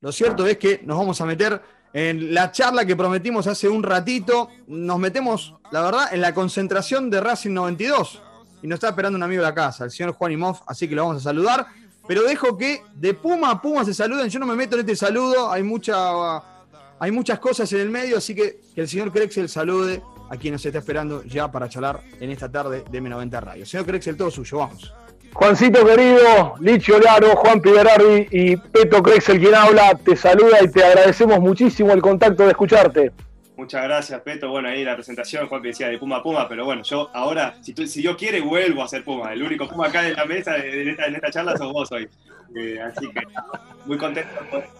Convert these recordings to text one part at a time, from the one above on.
Lo cierto es que nos vamos a meter en la charla que prometimos hace un ratito. Nos metemos, la verdad, en la concentración de Racing 92. Y nos está esperando un amigo de la casa, el señor Juan Imov, así que lo vamos a saludar. Pero dejo que de Puma a Puma se saluden. Yo no me meto en este saludo, hay, mucha, hay muchas cosas en el medio, así que que el señor Crexel salude a quien nos está esperando ya para charlar en esta tarde de M90 Radio. Señor Crexel, todo suyo, vamos. Juancito querido, Licho Laro, Juan Piberardi y Peto Crexel quien habla, te saluda y te agradecemos muchísimo el contacto de escucharte. Muchas gracias, Peto. Bueno, ahí la presentación, Juan decía de Puma a Puma, pero bueno, yo ahora, si, tú, si yo quiere, vuelvo a ser Puma. El único Puma acá en la mesa, en esta, en esta charla, sos vos hoy. Eh, así que muy contento.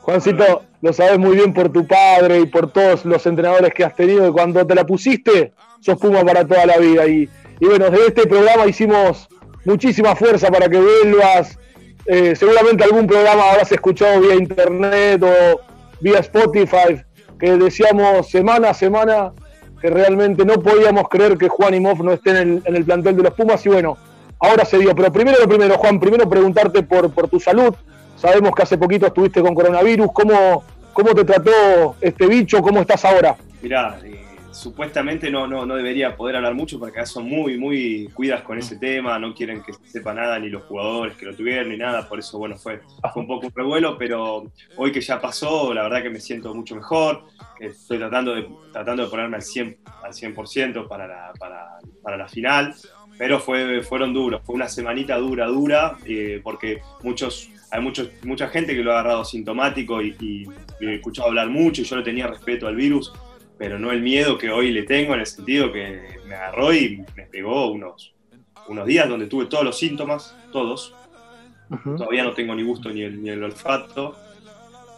Juancito, lo sabes muy bien por tu padre y por todos los entrenadores que has tenido. Y cuando te la pusiste, sos Puma para toda la vida. Y, y bueno, desde este programa hicimos muchísima fuerza para que vuelvas. Eh, seguramente algún programa habrás escuchado vía internet o vía Spotify, que decíamos semana a semana que realmente no podíamos creer que Juan y Moff no estén en el, plantel de los Pumas y bueno, ahora se dio. Pero primero lo primero, Juan, primero preguntarte por, por tu salud. Sabemos que hace poquito estuviste con coronavirus. ¿Cómo, cómo te trató este bicho? ¿Cómo estás ahora? Mirá, eh, supuestamente no, no, no debería poder hablar mucho porque son muy, muy cuidas con ese tema, no quieren que sepa nada ni los jugadores que lo tuvieron ni nada, por eso bueno, fue, fue un poco un revuelo, pero hoy que ya pasó, la verdad que me siento mucho mejor, estoy tratando de, tratando de ponerme al 100%, al 100 para, la, para, para la final, pero fue, fueron duros, fue una semanita dura, dura, eh, porque muchos hay muchos, mucha gente que lo ha agarrado sintomático y, y, he escuchado hablar mucho y yo le tenía respeto al virus, pero no el miedo que hoy le tengo en el sentido que me agarró y me pegó unos, unos días donde tuve todos los síntomas, todos. Todavía no tengo ni gusto ni el, ni el olfato.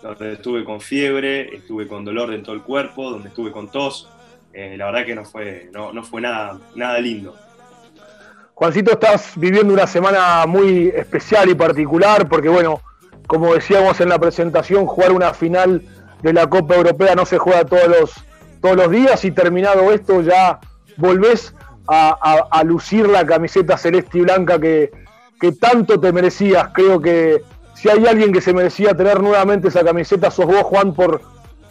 Donde estuve con fiebre, estuve con dolor en todo el cuerpo, donde estuve con tos. Eh, la verdad que no fue, no, no fue nada, nada lindo. Juancito, estás viviendo una semana muy especial y particular porque, bueno, como decíamos en la presentación, jugar una final de la Copa Europea no se juega todos los, todos los días y terminado esto ya volvés a, lucir la camiseta celeste y blanca que, tanto te merecías. Creo que si hay alguien que se merecía tener nuevamente esa camiseta, sos vos, Juan, por,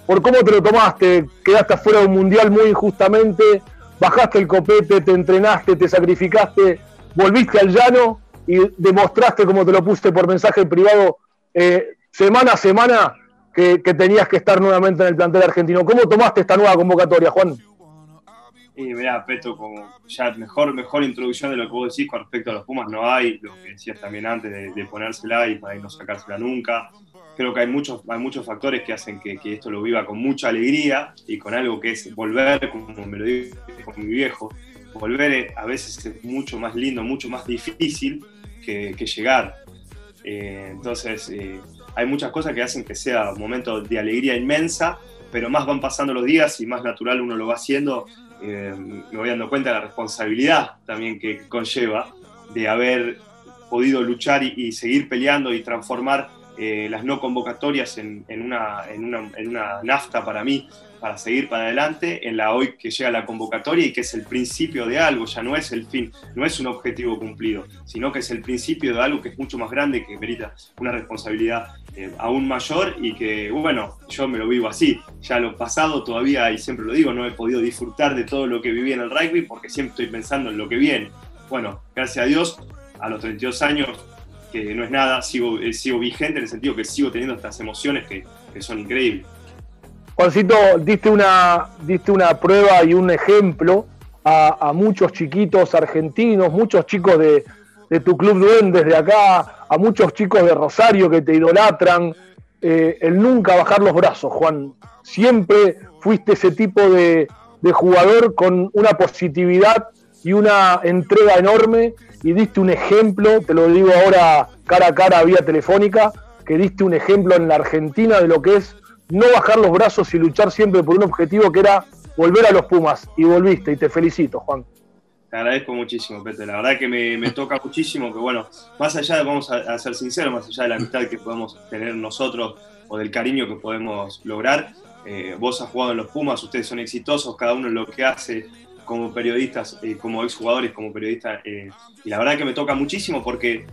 por cómo te lo tomaste. Quedaste afuera de un mundial muy injustamente, bajaste el copete, te entrenaste, te sacrificaste, volviste al llano y demostraste, como te lo puse por mensaje privado, eh, semana a semana, que, tenías que estar nuevamente en el plantel argentino. ¿Cómo tomaste esta nueva convocatoria, Juan? Y mira, Peto, como ya mejor, mejor introducción de lo que vos decís con respecto a los Pumas no hay, lo que decías también antes de, ponérsela y para no sacársela nunca. Creo que hay muchos, hay muchos factores que hacen que, esto lo viva con mucha alegría y con algo que es volver, como me lo dijo mi viejo, volver a veces es mucho más lindo, mucho más difícil que, llegar. Eh, entonces, eh, hay muchas cosas que hacen que sea un momento de alegría inmensa, pero más van pasando los días y más natural uno lo va haciendo. Eh, me voy dando cuenta de la responsabilidad también que conlleva de haber podido luchar y, seguir peleando y transformar eh, las no convocatorias en, una, en, una, en una nafta para mí, para seguir para adelante en la hoy que llega la convocatoria y que es el principio de algo, ya no es el fin, no es un objetivo cumplido, sino que es el principio de algo que es mucho más grande, que merita una responsabilidad eh, aún mayor y que, bueno, yo me lo vivo así. Ya lo pasado todavía, y siempre lo digo, no he podido disfrutar de todo lo que viví en el rugby porque siempre estoy pensando en lo que viene. Bueno, gracias a Dios, a los 32 años, que no es nada, sigo, eh, sigo vigente en el sentido que sigo teniendo estas emociones que, que son increíbles. Juancito, diste una, diste una prueba y un ejemplo a, muchos chiquitos argentinos, muchos chicos de, tu club Duendes de acá, a muchos chicos de Rosario que te idolatran. Eh, el nunca bajar los brazos, Juan. Siempre fuiste ese tipo de, de jugador con una positividad y una entrega enorme y diste un ejemplo, te lo digo ahora cara a cara vía telefónica, que diste un ejemplo en la Argentina de lo que es no bajar los brazos y luchar siempre por un objetivo que era volver a los Pumas. Y volviste, y te felicito, Juan. Te agradezco muchísimo, Pepe. La verdad que me, toca muchísimo que, bueno, más allá de, vamos a, ser sinceros, más allá de la amistad que podemos tener nosotros o del cariño que podemos lograr, eh, vos has jugado en los Pumas, ustedes son exitosos, cada uno lo que hace como periodistas, eh, como exjugadores, como periodistas. Eh, y la verdad que me toca muchísimo porque,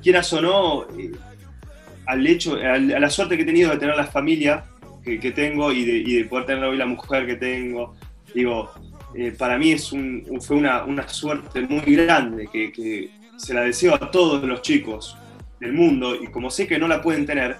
quieras o no, al hecho, a la suerte que he tenido de tener la familia que, tengo y de, poder tener hoy la mujer que tengo. Digo, eh, para mí es fue una, suerte muy grande que, se la deseo a todos los chicos del mundo y como sé que no la pueden tener,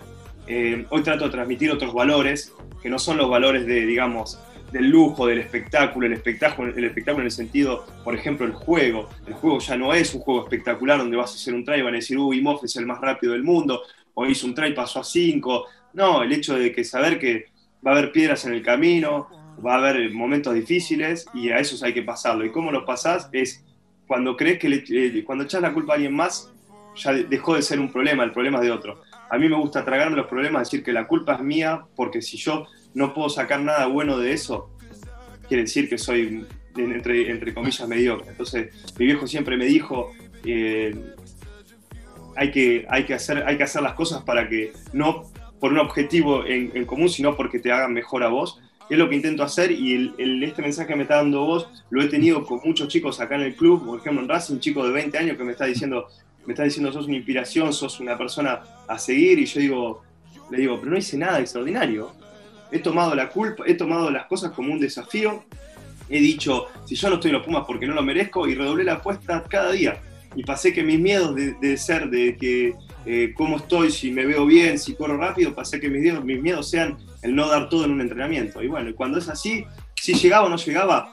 eh, hoy trato de transmitir otros valores que no son los valores de, digamos, del lujo, del espectáculo, el espectáculo, el espectáculo en el sentido, por ejemplo, el juego. El juego ya no es un juego espectacular donde vas a hacer un try y van a decir, uy, Moff es el más rápido del mundo, o hizo un try, pasó a 5. No, el hecho de que saber que va a haber piedras en el camino, va a haber momentos difíciles y a esos hay que pasarlo. ¿Y cómo los pasás? Es cuando crees que le, cuando echas la culpa a alguien más, ya dejó de ser un problema, el problema es de otro. A mí me gusta tragarme los problemas, decir que la culpa es mía, porque si yo no puedo sacar nada bueno de eso, quiere decir que soy, entre, entre comillas, mediocre. Entonces, mi viejo siempre me dijo, eh, hay, que, hay, que hacer, hay que hacer las cosas para que no por un objetivo en, común, sino porque te hagan mejor a vos. Es lo que intento hacer y este mensaje que me está dando vos lo he tenido con muchos chicos acá en el club, por ejemplo en Racing, un chico de 20 años que me está diciendo, me está diciendo sos una inspiración, sos una persona a seguir y yo digo, le digo, pero no hice nada extraordinario he tomado la culpa, he tomado las cosas como un desafío, he dicho, si yo no estoy en los Pumas porque no lo merezco, y redoblé la apuesta cada día. Y pasé que mis miedos de, ser, de que eh, cómo estoy, si me veo bien, si corro rápido, pasé que mis miedos, mis miedos sean el no dar todo en un entrenamiento. Y bueno, cuando es así, si llegaba o no llegaba,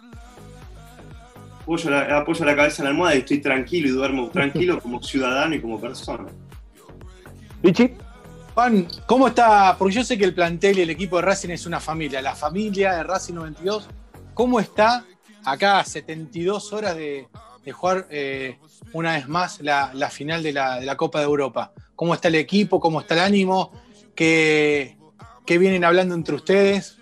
apoyo la, apoyo la cabeza en la almohada y estoy tranquilo y duermo tranquilo como ciudadano y como persona. Vichy. Juan, ¿cómo está? Porque yo sé que el plantel y el equipo de Racing es una familia, la familia de Racing 92. ¿Cómo está acá 72 horas de, jugar eh, una vez más la, final de la, Copa de Europa? ¿Cómo está el equipo? ¿Cómo está el ánimo? ¿Qué, vienen hablando entre ustedes?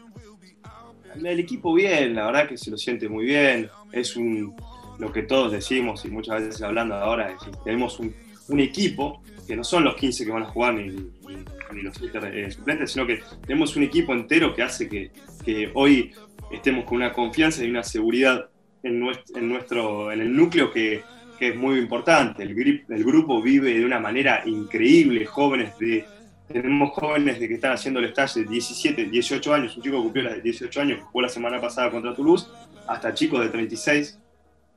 El equipo bien, la verdad que se lo siente muy bien. Es un, lo que todos decimos y muchas veces hablando ahora, tenemos un equipo que no son los 15 que van a jugar ni, los eh, suplentes, sino que tenemos un equipo entero que hace que, hoy estemos con una confianza y una seguridad en nuestro, en, el núcleo que, es muy importante. El, grupo vive de una manera increíble, jóvenes de, tenemos jóvenes de que están haciendo el stage de 17, 18 años, un chico que cumplió de 18 años, que jugó la semana pasada contra Toulouse, hasta chicos de 36,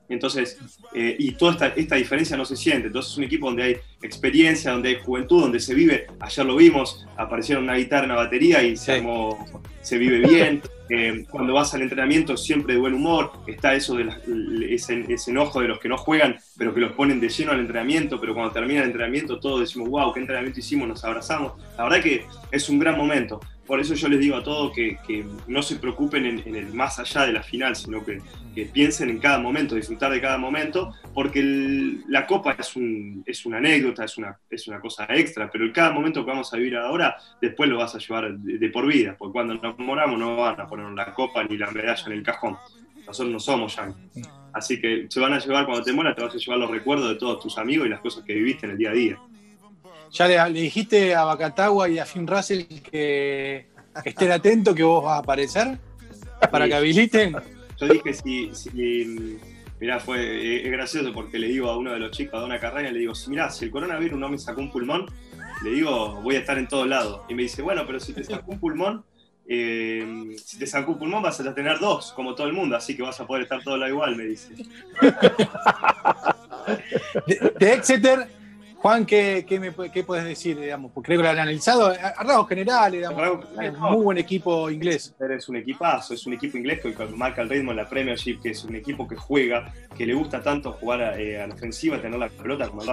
entonces, eh, y toda esta, esta, diferencia no se siente. Entonces es un equipo donde hay experiencia, donde hay juventud, donde se vive. Ayer lo vimos, aparecieron una guitarra, una batería y se, se vive bien. Eh, cuando vas al entrenamiento siempre de buen humor. Está eso de ese, ese, enojo de los que no juegan, pero que los ponen de lleno al entrenamiento. Pero cuando termina el entrenamiento todos decimos, wow, qué entrenamiento hicimos, nos abrazamos. La verdad que es un gran momento por eso yo les digo a todos que, no se preocupen en, el más allá de la final, sino que, piensen en cada momento, disfrutar de cada momento, porque la copa es, un, es una anécdota, es una, cosa extra, pero el cada momento que vamos a vivir ahora, después lo vas a llevar de, por vida, porque cuando nos moramos no van a poner la copa ni la medalla en el cajón. Nosotros no somos ya. Así que se van a llevar, cuando te mueras, te vas a llevar los recuerdos de todos tus amigos y las cosas que viviste en el día a día. Ya le, dijiste a Bacatagua y a Finn Russell que estén atentos que vos vas a aparecer para que habiliten. Yo dije si, si mirá, fue, es gracioso porque le digo a uno de los chicos de una carrera, le digo, si mirá, si el coronavirus no me sacó un pulmón, le digo, voy a estar en todos lados. Y me dice, bueno, pero si te sacó un pulmón, eh, si te sacó un pulmón vas a tener dos, como todo el mundo, así que vas a poder estar todo lado igual, me dice. de Exeter Juan, ¿qué, me, puedes decir? Digamos? Porque creo que lo han analizado a, rasgos generales, digamos, muy buen equipo inglés. Es un equipazo, es un equipo inglés que marca el ritmo en la Premiership, que es un equipo que juega, que le gusta tanto jugar a, eh, la ofensiva, tener la pelota como el.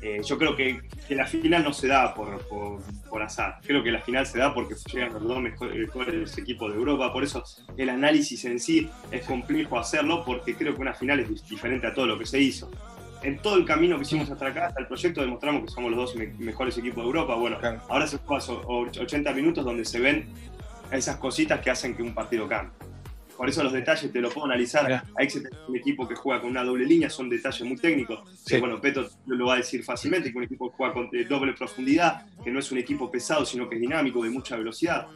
Eh, yo creo que, la final no se da por, por, azar. Creo que la final se da porque llegan los dos mejores equipos de Europa. Por eso el análisis en sí es complejo hacerlo porque creo que una final es diferente a todo lo que se hizo en todo el camino que hicimos hasta acá, hasta el proyecto, demostramos que somos los dos mejores equipos de Europa. Bueno, ahora se juega 80 minutos donde se ven esas cositas que hacen que un partido cambie. Por eso los detalles te lo puedo analizar. Hay que un equipo que juega con una doble línea, son detalles muy técnicos. bueno, Peto lo va a decir fácilmente, que un equipo que juega con doble profundidad, que no es un equipo pesado, sino que es dinámico, de mucha velocidad.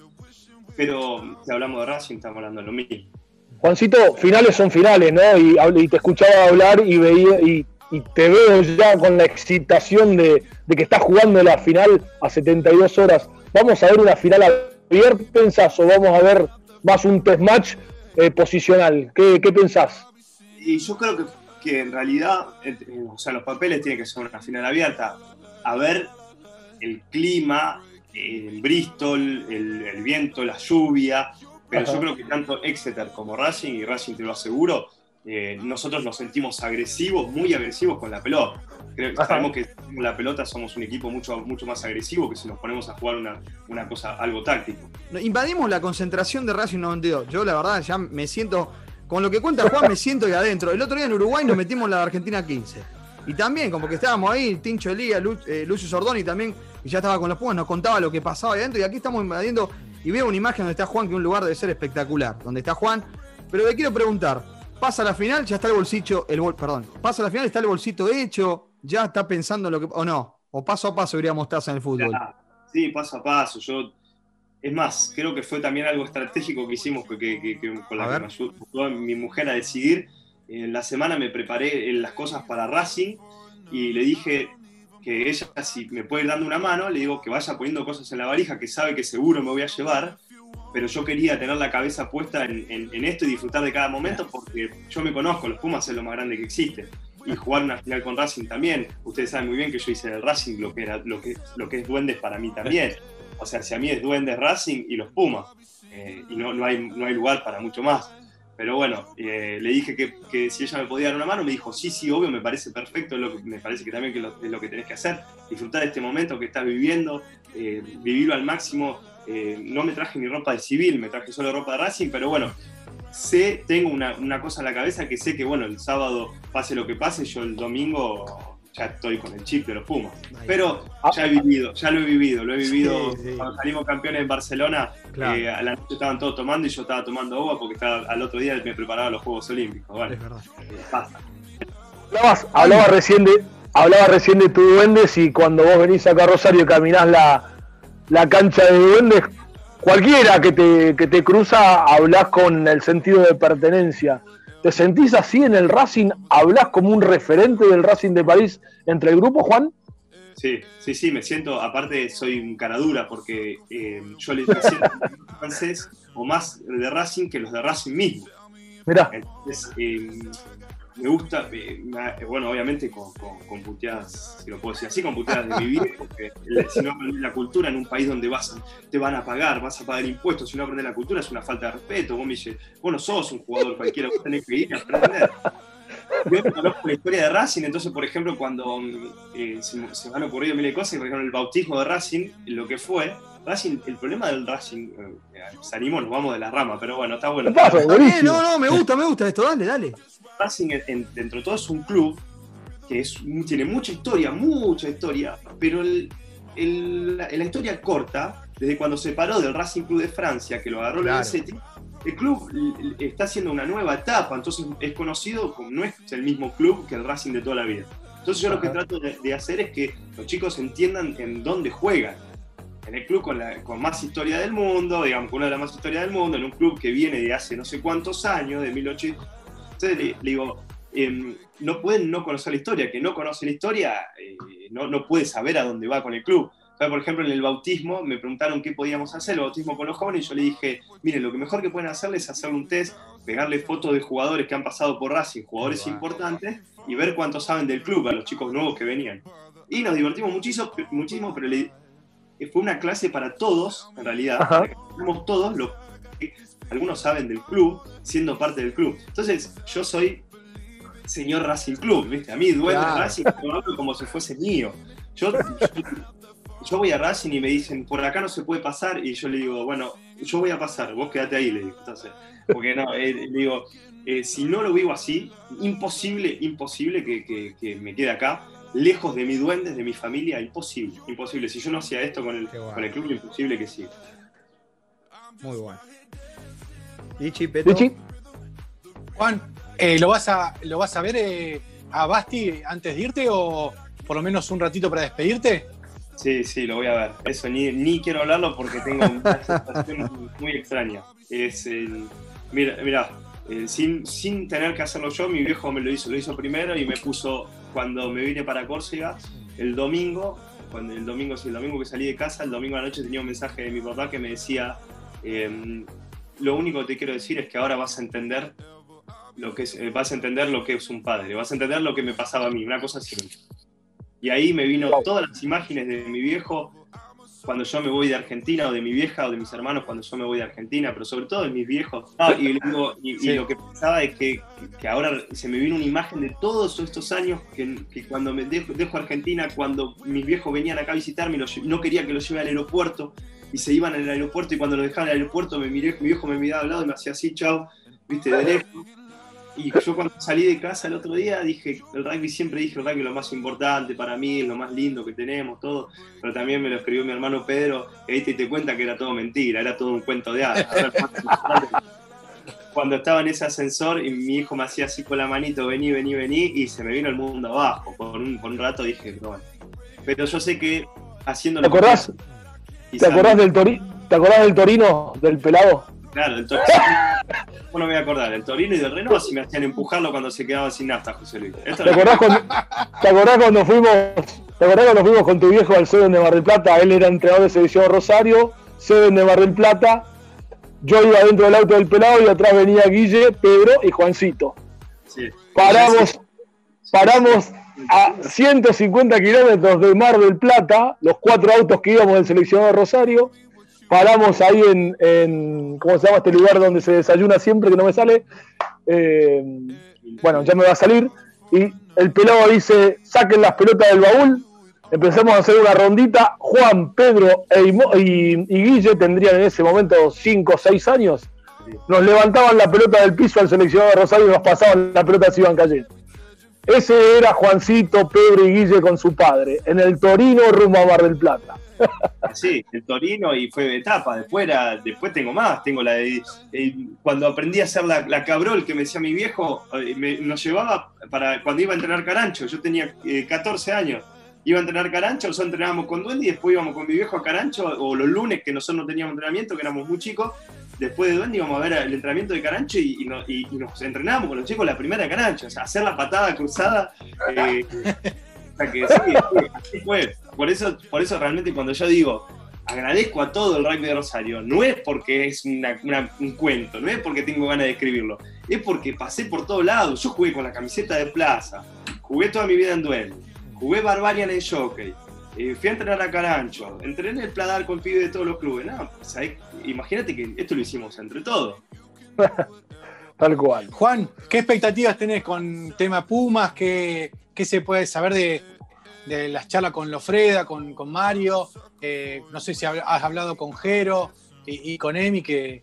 Pero si hablamos de Racing, estamos hablando de lo mismo. Juancito, finales son finales, ¿no? Y, te escuchaba hablar y veía y y te veo ya con la excitación de, que estás jugando la final a 72 horas. ¿Vamos a ver una final abierta, pensás, o vamos a ver más un test match eh, posicional? ¿Qué, ¿Qué, pensás? Y yo creo que, que en realidad, o sea, los papeles tienen que ser una final abierta. A ver el clima, el Bristol, el, viento, la lluvia, pero yo creo que tanto Exeter como Racing, y Racing te lo aseguro, eh, nosotros nos sentimos agresivos, muy agresivos con la pelota. Creo, sabemos que con la pelota somos un equipo mucho, mucho más agresivo que si nos ponemos a jugar una, una cosa, algo táctico. Invadimos la concentración de Racing 92. Yo la verdad ya me siento, con lo que cuenta Juan, me siento ahí adentro. El otro día en Uruguay nos metimos la Argentina 15. Y también, como que estábamos ahí, Tincho Elía, eh, Lucio Sordoni también, y ya estaba con los Pumas, nos contaba lo que pasaba ahí adentro. Y aquí estamos invadiendo, y veo una imagen donde está Juan, que un lugar debe ser espectacular, donde está Juan. Pero le quiero preguntar, pasa la final, ya está el bolsillo, el perdón, pasa la final, está el bolsito hecho, ya está pensando en lo que, o no, o paso a paso iríamos estar en el fútbol. sí, paso a paso, yo, es más, creo que fue también algo estratégico que hicimos que, con la que me ayudó mi mujer a decidir. En la semana me preparé las cosas para Racing y le dije que ella, si me puede ir dando una mano, le digo que vaya poniendo cosas en la valija que sabe que seguro me voy a llevar pero yo quería tener la cabeza puesta en, esto y disfrutar de cada momento porque yo me conozco, los Pumas es lo más grande que existe. Y jugar una final con Racing también. Ustedes saben muy bien que yo hice el Racing lo que, era, lo que, lo que es Duendes para mí también. O sea, si a mí es Duendes Racing y los Pumas. Eh, y no, no, hay, no hay lugar para mucho más. Pero bueno, eh, le dije que, que, si ella me podía dar una mano, me dijo, sí, sí, obvio, me parece perfecto, lo me parece que también que es lo que tenés que hacer, disfrutar de este momento que estás viviendo, eh, vivirlo al máximo, eh, no me traje ni ropa de civil, me traje solo ropa de Racing, pero bueno, sé, tengo una, cosa en la cabeza que sé que, bueno, el sábado, pase lo que pase, yo el domingo ya estoy con el chip de los Pumas. Pero ya he vivido, ya lo he vivido, lo he vivido cuando salimos campeones en Barcelona, eh, a la noche estaban todos tomando y yo estaba tomando agua porque estaba, al otro día me preparaba los Juegos Olímpicos. Vale, es verdad. Hablabas, hablaba recién de, hablaba recién de tu duendes y cuando vos venís acá a Rosario y caminás la, la cancha de duendes, cualquiera que te, que te cruza, hablas con el sentido de pertenencia. ¿Te sentís así en el Racing? ¿Hablas como un referente del Racing de París entre el grupo, Juan? Sí, sí, sí, me siento, aparte soy un cara dura porque eh, yo le siento francés o más de Racing que los de Racing mismo. Mira. Entonces, eh, me gusta, bueno, obviamente con, con, puteadas, si lo puedo decir así, con puteadas de vivir, porque si no aprendes la cultura en un país donde vas te van a pagar, vas a pagar impuestos, si no aprendes la cultura es una falta de respeto. Vos me dices, vos no sos un jugador cualquiera, vos tenés que ir a aprender. Yo conozco la historia de Racing, entonces, por ejemplo, cuando eh, se, me han ocurrido miles de cosas, por ejemplo, el bautismo de Racing, lo que fue, Racing, el problema del Racing, eh, salimos, nos vamos de la rama, pero bueno, está bueno. no, no, me gusta, me gusta esto, dale, dale. Racing, dentro de todo, es un club que es, tiene mucha historia, mucha historia, pero el, la, historia corta, desde cuando se paró del Racing Club de Francia, que lo agarró el el club está haciendo una nueva etapa, entonces es conocido como no es el mismo club que el Racing de toda la vida. Entonces yo lo que trato de, hacer es que los chicos entiendan en dónde juegan. En el club con, la, con más historia del mundo, digamos, con una de las más historias del mundo, en un club que viene de hace no sé cuántos años, de 1800 entonces le, digo, em, no pueden no conocer la historia, que no conoce la historia eh, no, no, puede saber a dónde va con el club. Por ejemplo, en el bautismo me preguntaron qué podíamos hacer, el bautismo con los jóvenes, y yo le dije, miren, lo que mejor que pueden hacer es hacerle un test, pegarle fotos de jugadores que han pasado por Racing, jugadores importantes, y ver cuánto saben del club a los chicos nuevos que venían. Y nos divertimos muchísimo, muchísimo pero fue una clase para todos, en realidad, que todos lo algunos saben del club, siendo parte del club. Entonces, yo soy señor Racing Club, ¿viste? A mí duele Racing, como si fuese mío. Yo, yo, voy a Racing y me dicen, por acá no se puede pasar, y yo le digo, bueno, yo voy a pasar, vos quédate ahí, le digo. Entonces, porque no, eh, le digo, eh, si no lo vivo así, imposible, imposible que, me quede acá, lejos de mi duende, de mi familia, imposible, imposible. Si yo no hacía esto con el, con el club, imposible que sí. Muy bueno. Juan, eh, ¿lo, vas a, ¿lo vas a ver eh, a Basti antes de irte o por lo menos un ratito para despedirte? Sí, sí, lo voy a ver. Eso ni, ni quiero hablarlo porque tengo una sensación muy extraña. Es mira, mira sin, sin tener que hacerlo yo, mi viejo me lo hizo, lo hizo primero y me puso cuando me vine para Córcega, el domingo, cuando el domingo, sí, el domingo que salí de casa, el domingo a la noche tenía un mensaje de mi papá que me decía, em, lo único que te quiero decir es que ahora vas a entender lo que es, eh, vas a entender lo que es un padre, vas a entender lo que me pasaba a mí, una cosa así. Y ahí me vino todas las imágenes de mi viejo cuando yo me voy de Argentina, o de mi vieja, o de mis hermanos cuando yo me voy de Argentina, pero sobre todo de mis viejos. y, lo que pensaba es que, que, ahora se me vino una imagen de todos estos años que, cuando me dejo, Argentina, cuando mis viejos venían acá a visitarme, no quería que los lleve al aeropuerto, y se iban al aeropuerto, y cuando los dejaban el aeropuerto, me miré, mi viejo me miraba al lado y me hacía así, chao, viste, de lejos. Y yo cuando salí de casa el otro día dije, el rugby siempre dije, el rugby es lo más importante para mí, es lo más lindo que tenemos, todo. Pero también me lo escribió mi hermano Pedro, y ahí te, te cuenta que era todo mentira, era todo un cuento de hadas. cuando estaba en ese ascensor y mi hijo me hacía así con la manito, vení, vení, vení, y se me vino el mundo abajo. Por un, por un rato dije, no. Pero yo sé que haciendo... ¿Te acordás? ¿Te acordás, del ¿Te acordás del Torino, del pelado? Claro, el Torino. no me voy a acordar, el Torino y del Renault si me hacían empujarlo cuando se quedaba sin nafta, José Luis. ¿Te, acordás cuando, fuimos, ¿Te acordás cuando fuimos con tu viejo al Seven de Mar del Plata? Él era entrenador de selección Rosario, Seven de Mar del Plata. Yo iba dentro del auto del pelado y atrás venía Guille, Pedro y Juancito. Sí. Paramos, paramos a 150 kilómetros de Mar del Plata, los cuatro autos que íbamos del seleccionado Rosario paramos ahí en, ¿cómo se llama este lugar donde se desayuna siempre que no me sale? Eh, bueno, ya me va a salir. Y el pelado dice, saquen las pelotas del baúl, empezamos a hacer una rondita. Juan, Pedro e y, Guille tendrían en ese momento 5 o 6 años. Nos levantaban la pelota del piso al seleccionado de Rosario y nos pasaban la pelota se iban cayendo. Ese era Juancito, Pedro y Guille con su padre, en el Torino rumbo a Mar del Plata. Sí, el Torino y fue de etapa. Después, después tengo más. Tengo la de, eh, cuando aprendí a hacer la, cabrol que me decía mi viejo, eh, nos llevaba para cuando iba a entrenar Carancho. Yo tenía 14 eh, años. Iba a entrenar Carancho, nosotros entrenábamos con Duende y después íbamos con mi viejo a Carancho, o los lunes que nosotros no teníamos entrenamiento, que éramos muy chicos, después de Duende íbamos a ver el entrenamiento de Carancho y, nos entrenábamos con los chicos la primera Carancho, o sea, hacer la patada cruzada. que sí, así fue. Por eso, por eso realmente cuando yo digo, agradezco a todo el rugby de Rosario, no es porque es un cuento, no es porque tengo ganas de escribirlo, es porque pasé por todos lados. Yo jugué con la camiseta de plaza, jugué toda mi vida en duelo, jugué Barbarian en Jockey, eh, fui a entrenar a Carancho, entrené el Pladar con pibe de todos los clubes. No, imagínate que esto lo hicimos entre todos. Tal cual. Juan, ¿qué expectativas tenés con tema Pumas? ¿Qué, qué se puede saber de, las charlas con Lofreda, con, Mario? Eh, no sé si has hablado con Jero y, con Emi, que,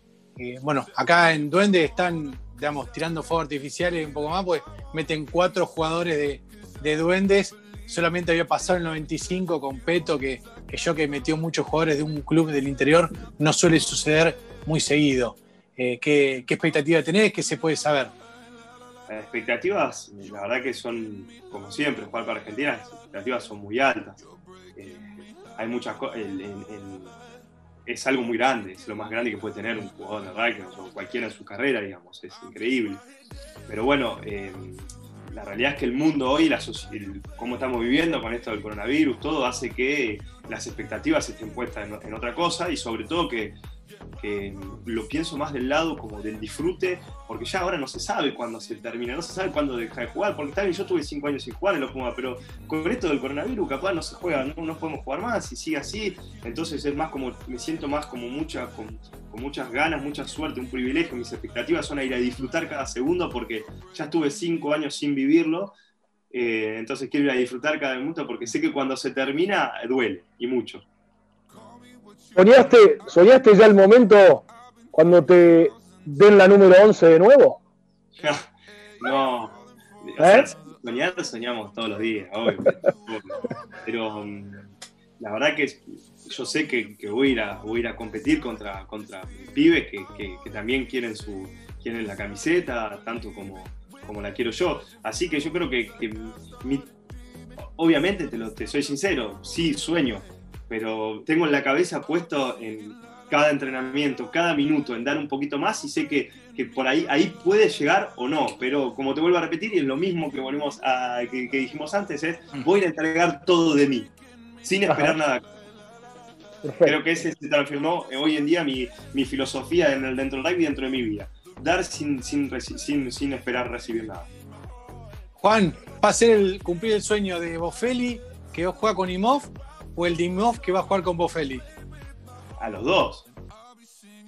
bueno, acá en Duende están, digamos, tirando fuegos artificiales un poco más, pues meten cuatro jugadores de, de Duendes. Solamente había pasado el 95 con Peto, que, yo que metió muchos jugadores de un club del interior, no suele suceder muy seguido. Eh, ¿qué, ¿Qué expectativa tenés? ¿Qué se puede saber? Las expectativas, la verdad que son, como siempre, jugar para Argentina, las expectativas son muy altas. Eh, hay muchas cosas. Es algo muy grande, es lo más grande que puede tener un jugador de rugby o cualquiera en su carrera, digamos, es increíble. Pero bueno, eh, la realidad es que el mundo hoy, la, cómo estamos viviendo con esto del coronavirus, todo hace que las expectativas estén puestas en otra cosa y sobre todo que que lo pienso más del lado como del disfrute, porque ya ahora no se sabe cuándo se termina, no se sabe cuándo deja de jugar, porque también yo tuve cinco años sin jugar en los Pumas, pero con esto del coronavirus capaz no se juega, no, podemos jugar más y sigue así, entonces es más como, me siento más como mucha, con, muchas ganas, mucha suerte, un privilegio, mis expectativas son ir a disfrutar cada segundo porque ya estuve cinco años sin vivirlo, eh, entonces quiero ir a disfrutar cada minuto porque sé que cuando se termina duele y mucho. ¿Soñaste, ¿Soñaste ya el momento cuando te den la número 11 de nuevo? no. ¿Eh? soñar soñamos todos los días, obvio. Pero um, la verdad que yo sé que, voy, a ir a, voy a ir a competir contra, contra pibes que, también quieren, su, quieren la camiseta, tanto como, como la quiero yo. Así que yo creo que, obviamente, te, lo, te soy sincero, sí sueño, pero tengo en la cabeza puesto en, cada entrenamiento, cada minuto en dar un poquito más y sé que, que por ahí, ahí puede llegar o no, pero como te vuelvo a repetir, y es lo mismo que, volvemos a, que, que dijimos antes, es voy a entregar todo de mí, sin esperar Ajá. nada. Perfecto. Creo que ese se transformó hoy en día mi, mi filosofía en el, dentro del rugby, dentro de mi vida. Dar sin, sin, sin, sin esperar recibir nada. Juan, ¿va a ser el, cumplir el sueño de Bofelli que juega con Imov o el de Imov que va a jugar con Bofelli? A los dos.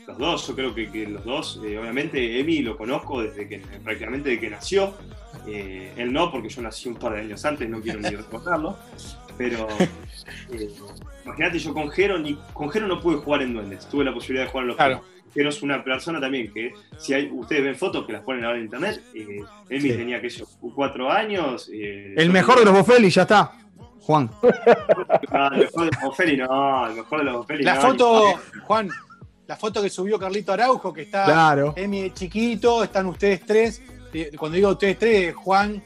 Los dos, yo creo que, que los dos, eh, obviamente Emi lo conozco desde que prácticamente desde que nació. Eh, él no, porque yo nací un par de años antes, no quiero ni recordarlo. Pero eh, imagínate, yo con Jero, ni, con Jero no pude jugar en duendes, tuve la posibilidad de jugar en los Claro. Jero es una persona también que, si hay, ustedes ven fotos que las ponen ahora en internet, Emi Sí. tenía que yo, cuatro años. El mejor de los Boffelli, ya está. Juan. Ah, el mejor de los Bofelli, no, el mejor de los Bofelli. La no, foto, ni- Juan, la foto que subió Carlito Araujo, que está Claro. Emi de chiquito, están ustedes tres. Eh, Cuando digo ustedes tres, Juan,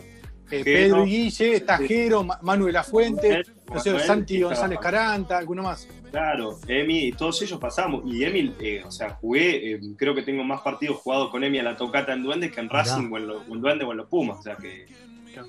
eh. Pedro y Guille, está Sí. Jero, Ma- Manu de la Fuente, no sé, Manuel, Santi González Caranta, alguno más. Claro, Emi, y todos ellos pasamos. Y Emi, eh, o sea, jugué, eh, creo que tengo más partidos jugados con Emi a la tocata en Duendes que en. Racing o en, los, o en Duendes o en los Pumas. O sea, que,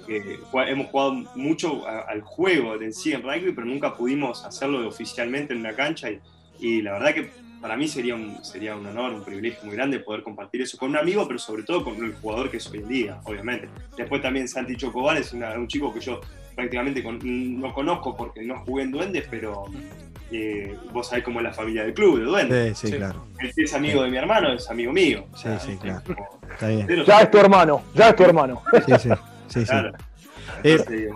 que hemos jugado mucho a- al juego de en sí en rugby, pero nunca pudimos hacerlo oficialmente en una cancha. Y, y la verdad que para mí sería un, sería un honor, un privilegio muy grande poder compartir eso con un amigo, pero sobre todo con el jugador que es hoy en día, obviamente. Después también Santi Chocobar es una- un chico que yo prácticamente con- no conozco porque no jugué en Duendes, pero eh, vos sabés cómo es la familia del club de Duendes. Sí, sí, Sí. claro. Él es amigo de mi hermano, es amigo mío. Sí, sí, claro. como- Está bien. pero- Ya es tu hermano, ya es tu hermano. Sí, sí. Sí, sí. Eh,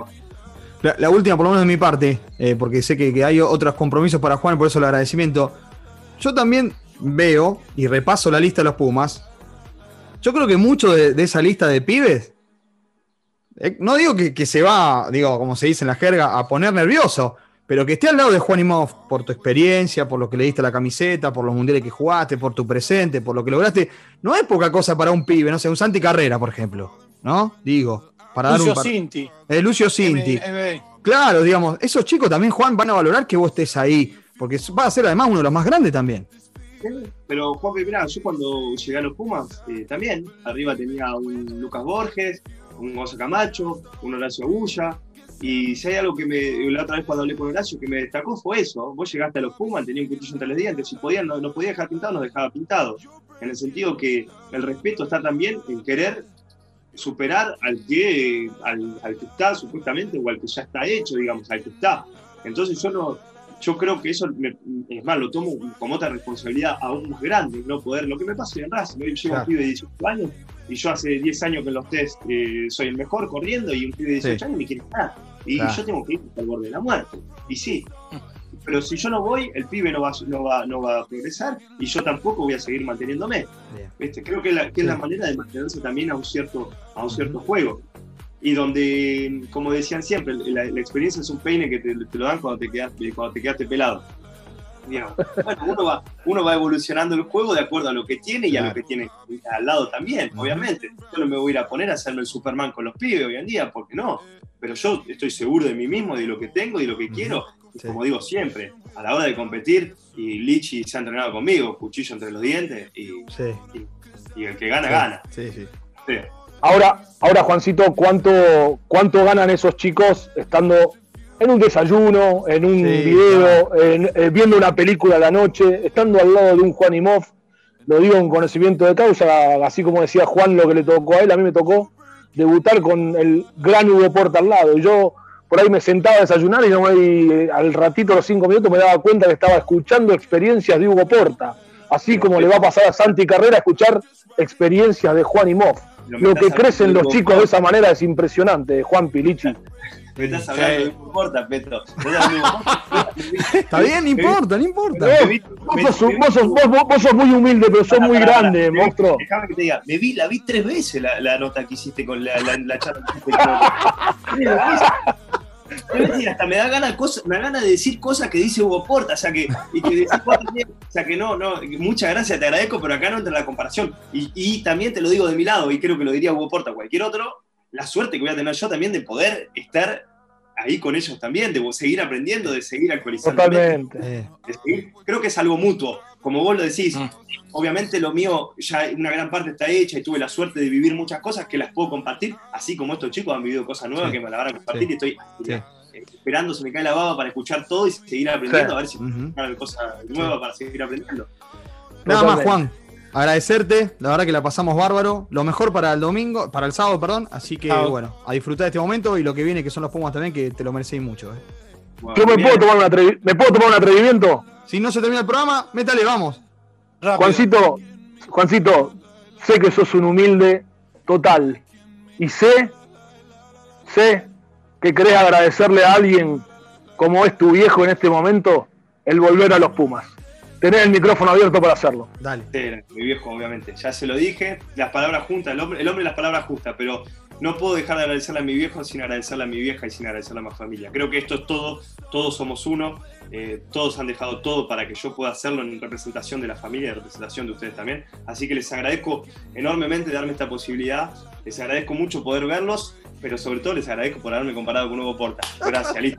La, la última, por lo menos de mi parte, eh, porque sé que, que hay otros compromisos para Juan, por eso el agradecimiento. Yo también veo y repaso la lista de los Pumas. Yo creo que mucho de, de esa lista de pibes, eh, no digo que, que se va, digo, como se dice en la jerga, a poner nervioso, pero que esté al lado de Juan Imov por tu experiencia, por lo que le diste a la camiseta, por los mundiales que jugaste, por tu presente, por lo que lograste, no es poca cosa para un pibe, no sé, un Santi Carrera, por ejemplo, ¿no? Digo, para dar Lucio un par- Cinti. Eh, Lucio Cinti. M- Claro, digamos, esos chicos también, Juan, van a valorar que vos estés ahí, porque va a ser además uno de los más grandes también. Pero Juan, mirá, yo cuando llegué a los Pumas, eh, también, arriba tenía un Lucas Borges, un Gonzalo Camacho, un Horacio Bulla, y si hay algo que me, la otra vez cuando hablé con Horacio, que me destacó fue eso, vos llegaste a los Pumas, tenía un cuchillo entre los dientes, si podían, no, nos podía dejar pintados, nos dejaba pintados, en el sentido que el respeto está también en querer superar al que, al, al que está supuestamente, o al que ya está hecho, digamos, al que está. Entonces yo no, yo creo que eso, me- es más, lo tomo como otra responsabilidad aún más grande, no poder, lo que me pasa en Racing, ¿no? yo llevo Claro. un pibe de 18 años y yo hace 10 años que en los test eh, soy el mejor corriendo y un pibe de 18 Sí. años me quiere ganar. Y Claro. yo tengo que ir hasta el borde de la muerte. Y sí, pero si yo no voy, el pibe no va, no va, no va a progresar y yo tampoco voy a seguir manteniéndome. ¿viste? Creo que, la- que es la manera de mantenerse también a un cierto, a un cierto juego. Y donde, como decían siempre, la, la experiencia es un peine que te, te lo dan cuando te quedaste, cuando te quedaste pelado. Digamos. Bueno, uno va, uno va evolucionando el juego de acuerdo a lo que tiene y a lo Claro. que tiene al lado también, obviamente. Yo no me voy a ir a poner a hacerme el Superman con los pibes hoy en día, porque no. Pero yo estoy seguro de mí mismo, de lo que tengo y lo que Ujú. quiero. Y Sí. Como digo siempre, a la hora de competir, y Lichi se ha entrenado conmigo, cuchillo entre los dientes, y, Sí. y el que gana, gana. Sí, sí. Sí. Ahora, ahora Juancito, ¿cuánto, ¿cuánto ganan esos chicos estando en un desayuno, en un Sí, video, en- eh, viendo una película a la noche, estando al lado de un Juan Imov? Lo digo en conocimiento de causa, así como decía Juan lo que le tocó a él, a mí me tocó debutar con el gran Hugo Porta al lado. Y yo por ahí me sentaba a desayunar y, no me, y al ratito, los cinco minutos, me daba cuenta que estaba escuchando experiencias de Hugo Porta. Así como le va a pasar a Santi Carrera escuchar experiencias de Juan Imov. Pero Lo me que crecen los chicos de esa manera es impresionante, Juan Pilichi. Me estás hablando de Hugo Porta, Petro. Está bien, no importa, no importa. Vos sos, me vi- vos sos- vos- vos- vos sos muy humilde, pero sos muy grande, Me vi- monstruo. Déjame que te diga, me vi, la vi tres veces la, la nota que hiciste con la, la, la charla que hiciste con Hasta me da ganas ganas de decir cosas que dice Hugo Porta, o sea que, y que o sea que no, no, muchas gracias, te agradezco, pero acá no entra la comparación. Y, y también te lo digo de mi lado, y creo que lo diría Hugo Porta, cualquier otro, la suerte que voy a tener yo también de poder estar ahí con ellos también, de seguir aprendiendo, de seguir actualizando. Totalmente. De seguir. Creo que es algo mutuo. Como vos lo decís, Mm. obviamente lo mío ya una gran parte está hecha y tuve la suerte de vivir muchas cosas que las puedo compartir, así como estos chicos han vivido cosas nuevas Sí. que me la van a compartir Sí. y estoy Sí. eh, esperando, se me cae la baba para escuchar todo y seguir aprendiendo, Sí. a ver si Ujú. hay cosas nuevas para seguir aprendiendo. Nada más. Juan. Agradecerte, la verdad que la pasamos bárbaro. Lo mejor para el domingo, para el sábado, perdón. Así que bueno, a disfrutar de este momento y lo que viene, que son los Pumas también, que te lo merecéis mucho. eh. Yo me bien. puedo, tomar un ¿Me puedo tomar un atrevimiento? Si no se termina el programa, métale, vamos. Rápido. Juancito, Juancito, sé que sos un humilde total. Y sé, sé que querés agradecerle a alguien como es tu viejo en este momento el volver a los Pumas. Tenés el micrófono abierto para hacerlo. Dale. Sí, mi viejo, obviamente. Ya se lo dije, las palabras juntas, el hombre, el hombre las palabras justas, pero no puedo dejar de agradecerle a mi viejo sin agradecerle a mi vieja y sin agradecerle a mi familia. Creo que esto es todo, todos somos uno, eh, todos han dejado todo para que yo pueda hacerlo en representación de la familia, en representación de ustedes también. Así que les agradezco enormemente darme esta posibilidad, les agradezco mucho poder verlos, pero sobre todo les agradezco por haberme comparado con Hugo Porta. Gracias, listo.